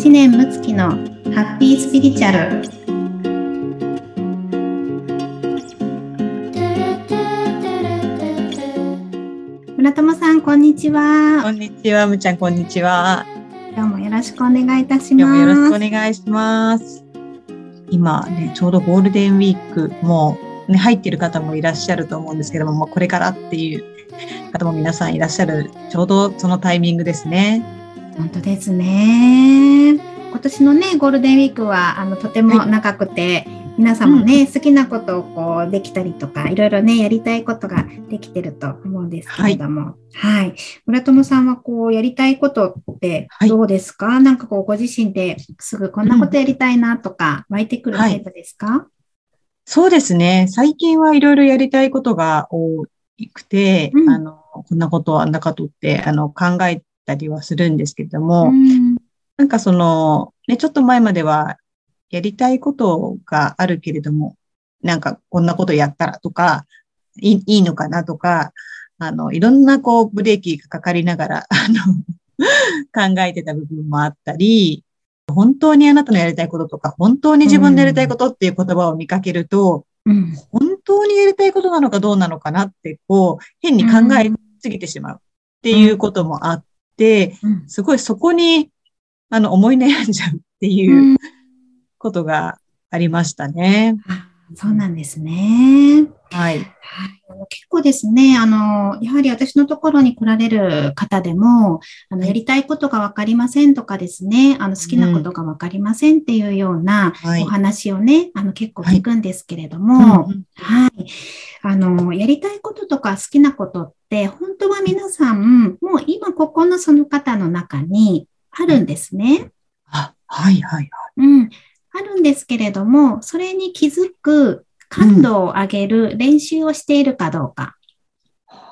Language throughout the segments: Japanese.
知念睦月のハッピースピリチュアル。村友さんこんにちは。こんにちはむちゃんこんにちは。今日もよろしくお願いいたします。よろしくお願いします。今ねちょうどゴールデンウィークもね入っている方もいらっしゃると思うんですけども、まあ、これからっていう方も皆さんいらっしゃるちょうどそのタイミングですね本当ですね。今年のね、ゴールデンウィークは、あの、とても長くて、はい、皆さんもね、うん、好きなことをこう、できたりとか、いろいろね、やりたいことができてると思うんですけれども、はい。はい、村友さんはこう、やりたいことってどうですか、はい、なんかこう、ご自身ですぐこんなことやりたいなとか、湧いてくるタイプですか、そうですね。最近はいろいろやりたいことが多くて、うん、あの、こんなこと、あんなことって、あの、考えたりはするんですけれども、うん、なんかその、ね、ちょっと前まではやりたいことがあるけれども、なんかこんなことやったらとか、いいいのかなとか、あの、いろんなこうブレーキがかかりながら、あの、考えてた部分もあったり、本当にあなたのやりたいこととか、本当に自分のやりたいことっていう言葉を見かけると、うん、本当にやりたいことなのかどうなのかなって、こう、変に考えすぎてしまうっていうこともあっ、すごいそこに、あの、思い悩んじゃうっていうことがありましたね。うん、そうなんですね。はい。結構ですね、あの、やはり私のところに来られる方でも、あの、やりたいことがわかりませんとかですね、あの、好きなことがわかりませんっていうようなお話をね、はい、あの、結構聞くんですけれども、はい、はい。あの、やりたいこととか好きなことって、本当は皆さん、もう今ここのその方の中にあるんですね。あ、はいはいはい。うん。あるんですけれども、それに気づく感度を上げる練習をしているかどうか。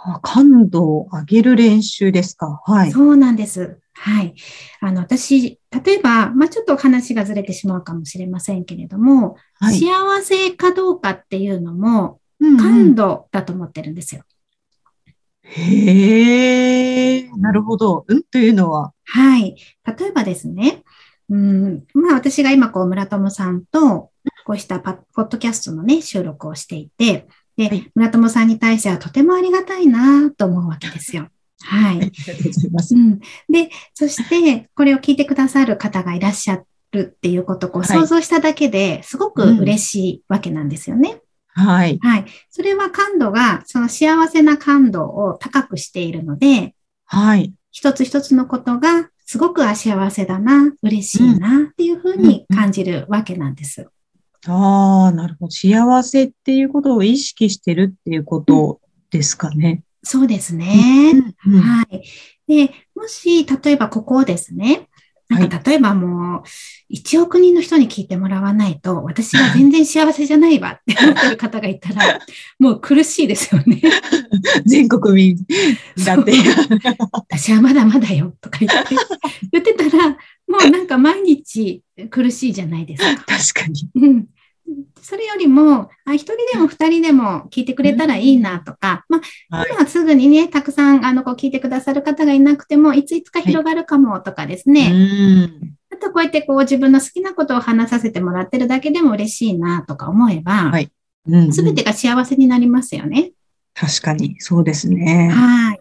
うん、感度を上げる練習ですか？はい。そうなんです。はい。あの、私、例えば、まあ、ちょっと話がずれてしまうかもしれませんけれども、はい、幸せかどうかっていうのも、感度だと思ってるんですよ。うんうん、へえ、なるほど。うんというのは？はい。例えばですね、うん、まあ私が今こう村友さんとこうしたポッドキャストのね、収録をしていて、で、はい、村友さんに対してはとてもありがたいなと思うわけですよ。はい。ありがとうございます。うん、で、そして、これを聞いてくださる方がいらっしゃるっていうことをこう想像しただけですごく嬉しいわけなんですよね。はい。はい。それは感度が、その幸せな感度を高くしているので、はい。一つ一つのことがすごく幸せだな、嬉しいなっていうふうに感じるわけなんです。ああ、なるほど。幸せっていうことを意識してるっていうことですかね。そうですね。うんうん、はい。で、もし、例えばここをですね、なんか例えばもう、1億人の人に聞いてもらわないと、私は全然幸せじゃないわって 思ってる方がいたら、もう苦しいですよね。全国民だって。私はまだまだよとか言って、言ってたら、もうなんか毎日苦しいじゃないですか。確かに。うん。それよりも、あ、一人でも二人でも聞いてくれたらいいなとか、まあ、今すぐにね、たくさん、あの、こう聞いてくださる方がいなくても、いついつか広がるかもとかですね。はい、あと、こうやってこう自分の好きなことを話させてもらってるだけでも嬉しいなとか思えば、はい。す、べ、てが幸せになりますよね。確かに、そうですね。はい。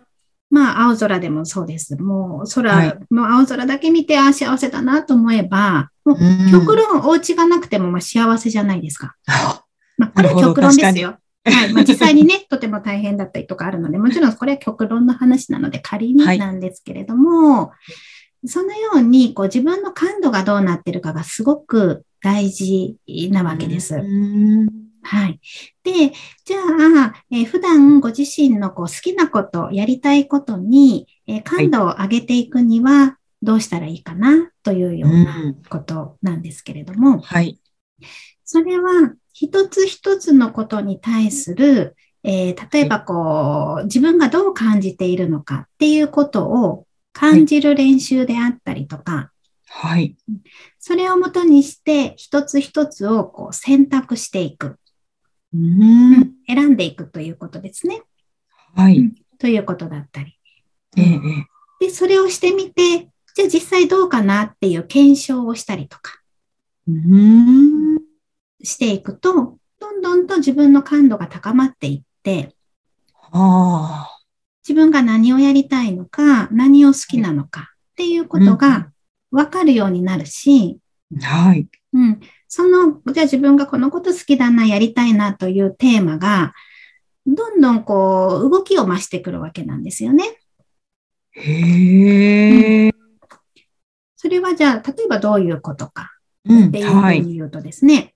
まあ、青空でもそうです。もう、空の青空だけ見て、ああ、幸せだなと思えば、もう、極論、お家がなくても、まあ、幸せじゃないですか。まあ、これは極論ですよ。はい。まあ、実際にね、とても大変だったりとかあるので、もちろんこれは極論の話なので、仮になんですけれども、はい、そのように、こう、自分の感度がどうなってるかがすごく大事なわけです。はい。で、じゃあ、えー、普段ご自身のこう好きなこと、やりたいことに、えー、感度を上げていくにはどうしたらいいかなというようなことなんですけれども、はい。それは一つ一つのことに対する、えー、例えばこう、自分がどう感じているのかっていうことを感じる練習であったりとか、はい。それをもとにして、一つ一つをこう選択していく。うん、選んでいくということですね。はい。ということだったり。ええ、で、それをしてみて、じゃあ実際どうかなっていう検証をしたりとか、していくと、どんどんと自分の感度が高まっていって、自分が何をやりたいのか、何を好きなのかっていうことが分かるようになるし、はい。うん。その、じゃあ自分がこのこと好きだな、やりたいなというテーマが、どんどんこう、動きを増してくるわけなんですよね。へえ、うん、それはじゃあ、例えばどういうことかっていうふうに言うとですね、うんはい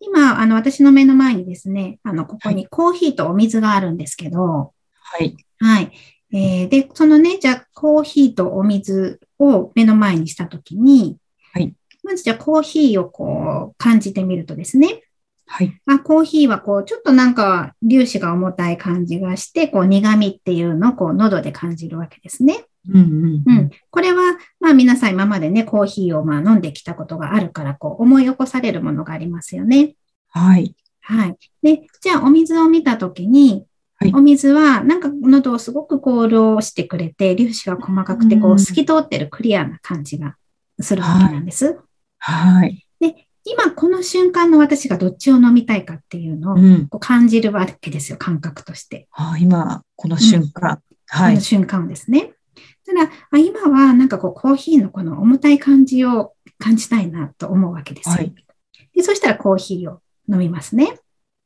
今、あの、私の目の前にですね、あの、ここにコーヒーとお水があるんですけど、はい。はい。えー、で、そのね、じゃあ、コーヒーとお水を目の前にしたときに、はい。まずじゃあ、コーヒーをこう、感じてみるとですね、はい。あ、コーヒーはこう、ちょっとなんか粒子が重たい感じがして、こう苦味っていうのをこう喉で感じるわけですね。うんうん、うん、これは、まあ皆さん今までね、コーヒーをまあ飲んできたことがあるから、こう思い起こされるものがありますよね。はい。はい。で、じゃあお水を見たときに、はい、お水はなんか喉をすごくこう潤してくれて、粒子が細かくてこう透き通ってるクリアな感じがするわけなんです。はい。で、今この瞬間の私がどっちを飲みたいかっていうのをこう感じるわけですよ、感覚として。あ今、この瞬間。うん、はい。この瞬間ですね。ただ、あ今はなんかこうコーヒーのこの重たい感じを感じたいなと思うわけですよ。はい、でそしたらコーヒーを飲みますね。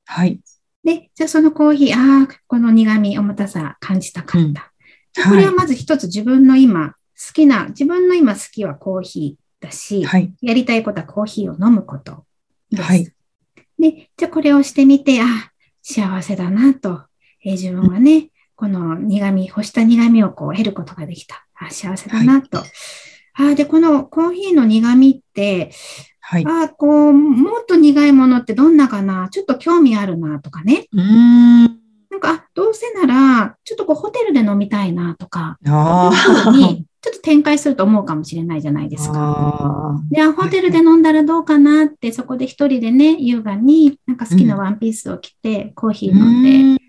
はい。で、じゃあそのコーヒー、ああ、この苦味、重たさ感じたかった。うん、これはまず一つ自分の今好きな、自分の今好きはコーヒー。だし、はい、やりたいことはコーヒーを飲むことです。はい、で、じゃあこれをしてみて、あ、幸せだなと、えー、自分はね、この苦味、干した苦味をこう得ることができた。あ、幸せだなと。はい、あで、このコーヒーの苦味って、はい、あこう、もっと苦いものってどんなかな？ちょっと興味あるなとかね。うん。なんか、あ、どうせなら、ちょっとこうホテルで飲みたいなとか、あにちょっと展開すると思うかもしれないじゃないですか。で、ホテルで飲んだらどうかなって、そこで一人でね、優雅になんか好きなワンピースを着て、コーヒー飲んで、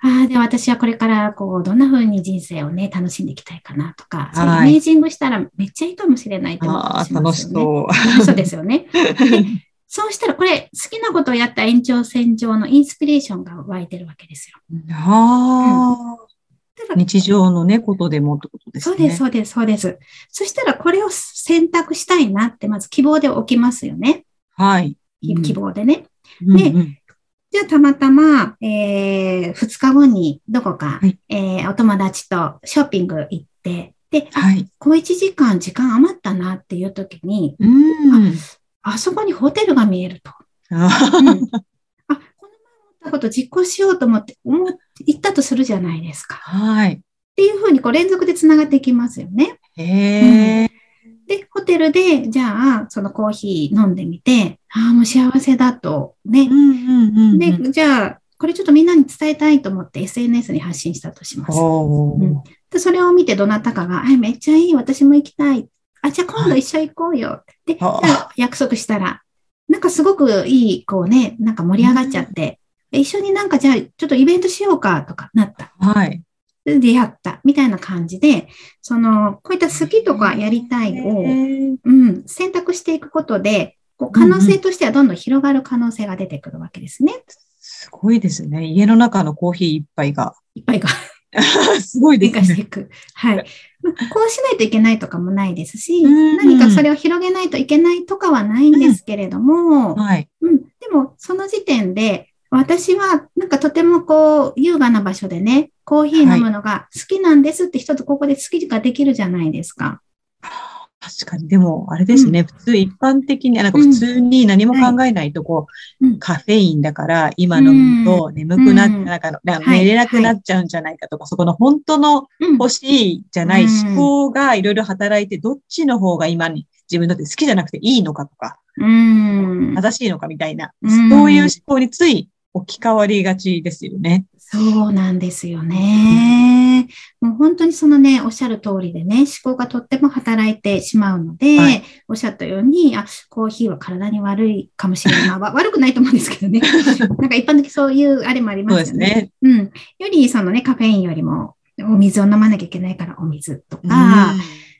ああ、で、私はこれからこう、どんな風に人生をね、楽しんでいきたいかなとか、そういうイメージングしたらめっちゃいいかもしれないと思ってますよね。楽しそう。そうですよね。そうしたら、これ、好きなことをやった延長線上のインスピレーションが湧いてるわけですよ。ああ、うん、日常のね、ことでもってことですね。そうです、そうです、そうです。そしたら、これを選択したいなって、まず希望で起きますよね。はい。希望でね。うん、で、うんうんじゃあたまたま、えー、2日後にどこか、はい、えー、お友達とショッピング行って、で、はい、小1時間時間余ったなっていう時に、うんあ、あそこにホテルが見えると。うん、あ、この前思ったこと実行しようと思って、思行ったとするじゃないですか。はい。っていうふうにこう連続で繋がっていきますよね。へー。で、ホテルで、じゃあ、そのコーヒー飲んでみて、ああ、もう幸せだと、ね。で、じゃあ、これちょっとみんなに伝えたいと思って SNS に発信したとします。うん、でそれを見てどなたかが、あめっちゃいい、私も行きたい。あ、じゃあ今度一緒行こうよ。はい、で、約束したら、なんかすごくいい、こうね、なんか盛り上がっちゃって、うん、一緒になんかじゃあちょっとイベントしようかとかなった。はい。出会ったみたいな感じで、その、こういった好きとかやりたいを、うん、選択していくことで、こう可能性としてはどんどん広がる可能性が出てくるわけですね。うんうん、すごいですね。家の中のコーヒー一杯が。一杯が。すごいですね。していく。はい。こうしないといけないとかもないですし、何かそれを広げないといけないとかはないんですけれども、うん、はい。うん。でも、その時点で、私は、なんかとてもこう、優雅な場所でね、コーヒー飲むのが好きなんですって一つここで好きができるじゃないですか。確かに、でも、あれですね、うん、普通、一般的に、なんか普通に何も考えないと、こう、うん、カフェインだから、今飲むと眠くなって、なんか、寝れなくなっちゃうんじゃないかとか、はい、そこの本当の欲しいじゃない思考がいろいろ働いて、どっちの方が今に自分だって好きじゃなくていいのかとか、正しいのかみたいな、そういう思考につい置き換わりがちですよね。そうなんですよね。もう本当にそのね、おっしゃる通りでね、思考がとっても働いてしまうので、はい、おっしゃったように、あ、コーヒーは体に悪いかもしれない。まあ、悪くないと思うんですけどね。なんか一般的そういうあれもありますよね。そうね。うん。よりそのね、カフェインよりもお水を飲まなきゃいけないからお水とか、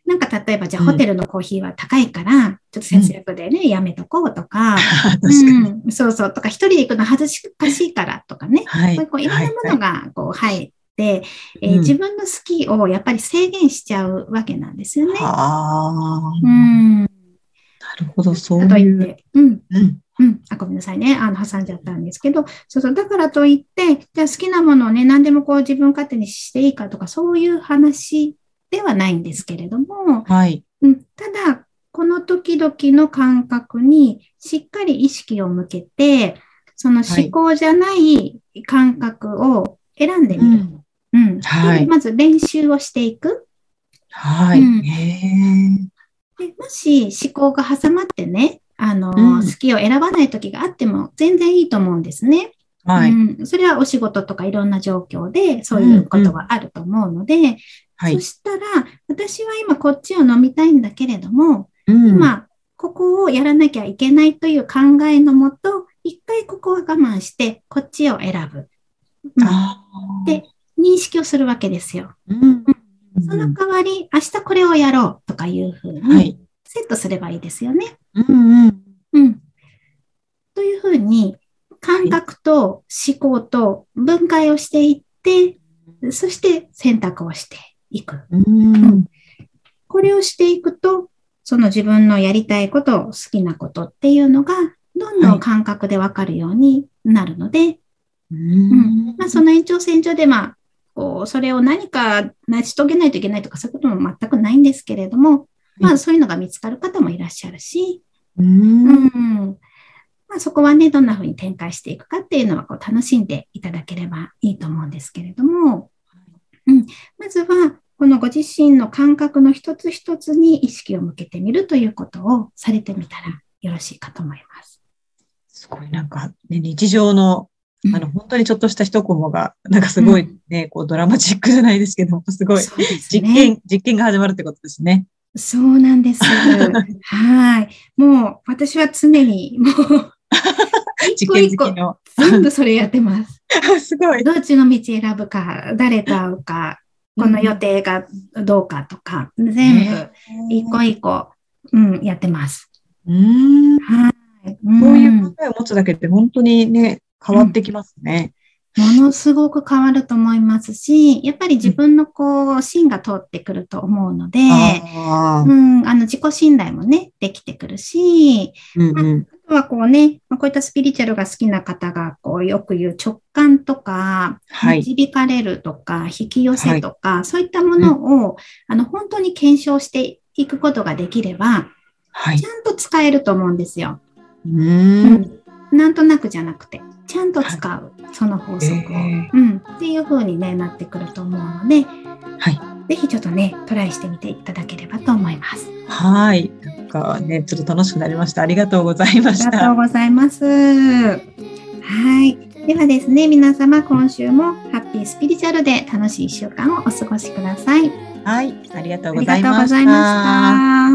なんか例えばじゃあホテルのコーヒーは高いから、ちょっと節約でね、やめとこうとか、うん、そうそう、とか一人で行くの恥ずかしいからとかね、はい、こういろんなものがこう入って、えー、自分の好きをやっぱり制限しちゃうわけなんですよね。うん、なるほど、そういう。うん、うんうん。あ、ごめんなさいね。あの、挟んじゃったんですけど、そうそう。だからといって、じゃあ好きなものをね、何でもこう自分勝手にしていいかとか、そういう話ではないんですけれども、はい。うん。ただ、この時々の感覚にしっかり意識を向けて、その思考じゃない感覚を選んでみる。はい、うん。はい。まず練習をしていく。はい。うん、へでもし思考が挟まってね、あの、うん、好きを選ばない時があっても全然いいと思うんですね。はい、うん。それはお仕事とかいろんな状況でそういうことがあると思うので、うんうん、そしたら、私は今こっちを飲みたいんだけれども、うん、今、ここをやらなきゃいけないという考えのもと、一回ここは我慢して、こっちを選ぶ。うん、で、認識をするわけですよ。うん、その代わり、明日これをやろうとかいうふうに、セットすればいいですよね。うんうん。うん。というふうに、感覚と思考と分解をしていって、そして選択をしていく。うん。これをしていくと、その自分のやりたいこと、好きなことっていうのが、どんどん感覚でわかるようになるので、はい、うん。まあ、その延長線上で、まあ、こう、それを何か成し遂げないといけないとか、そういうことも全くないんですけれども、まあ、そういうのが見つかる方もいらっしゃるし、うん、まあ、そこはね、どんな風に展開していくかっていうのはこう楽しんでいただければいいと思うんですけれども、うん、まずは、このご自身の感覚の一つ一つに意識を向けてみるということをされてみたらよろしいかと思います。すごいなんか、ね、日常のあの、本当にちょっとした一コマが、なんかすごいね、うん、こうドラマチックじゃないですけど、すごい、実験、実験が始まるってことですね。そうなんです。はい。もう、私は常に、もう、一個一個、全部それやってます。すごい。どっちの道選ぶか、誰と会うか、この予定がどうかとか、うん、全部、一個一個、うん、やってます。うん。はい。そういう考えを持つだけで本当にね、変わってきますね。ものすごく変わると思いますし、やっぱり自分のこう、芯が通ってくると思うので、あうん、あの自己信頼もね、できてくるし、うんうん、あとはこうね、こういったスピリチュアルが好きな方がこうよく言う直感とか、導かれるとか、引き寄せとか、はい、そういったものを、うん、あの本当に検証していくことができれば、はい、ちゃんと使えると思うんですよ。うん、なんとなくじゃなくて。ちゃんと使う、はい、その法則を、えー、うん、っていう風にねなってくると思うので、はい、ぜひちょっとねトライしてみていただければと思います。はい、なんかねちょっと楽しくなりました。ありがとうございました。ありがとうございます。はい。ではですね、皆様今週もハッピースピリチュアルで楽しい1週間をお過ごしください。はい、ありがとうございました。ありがとうございました。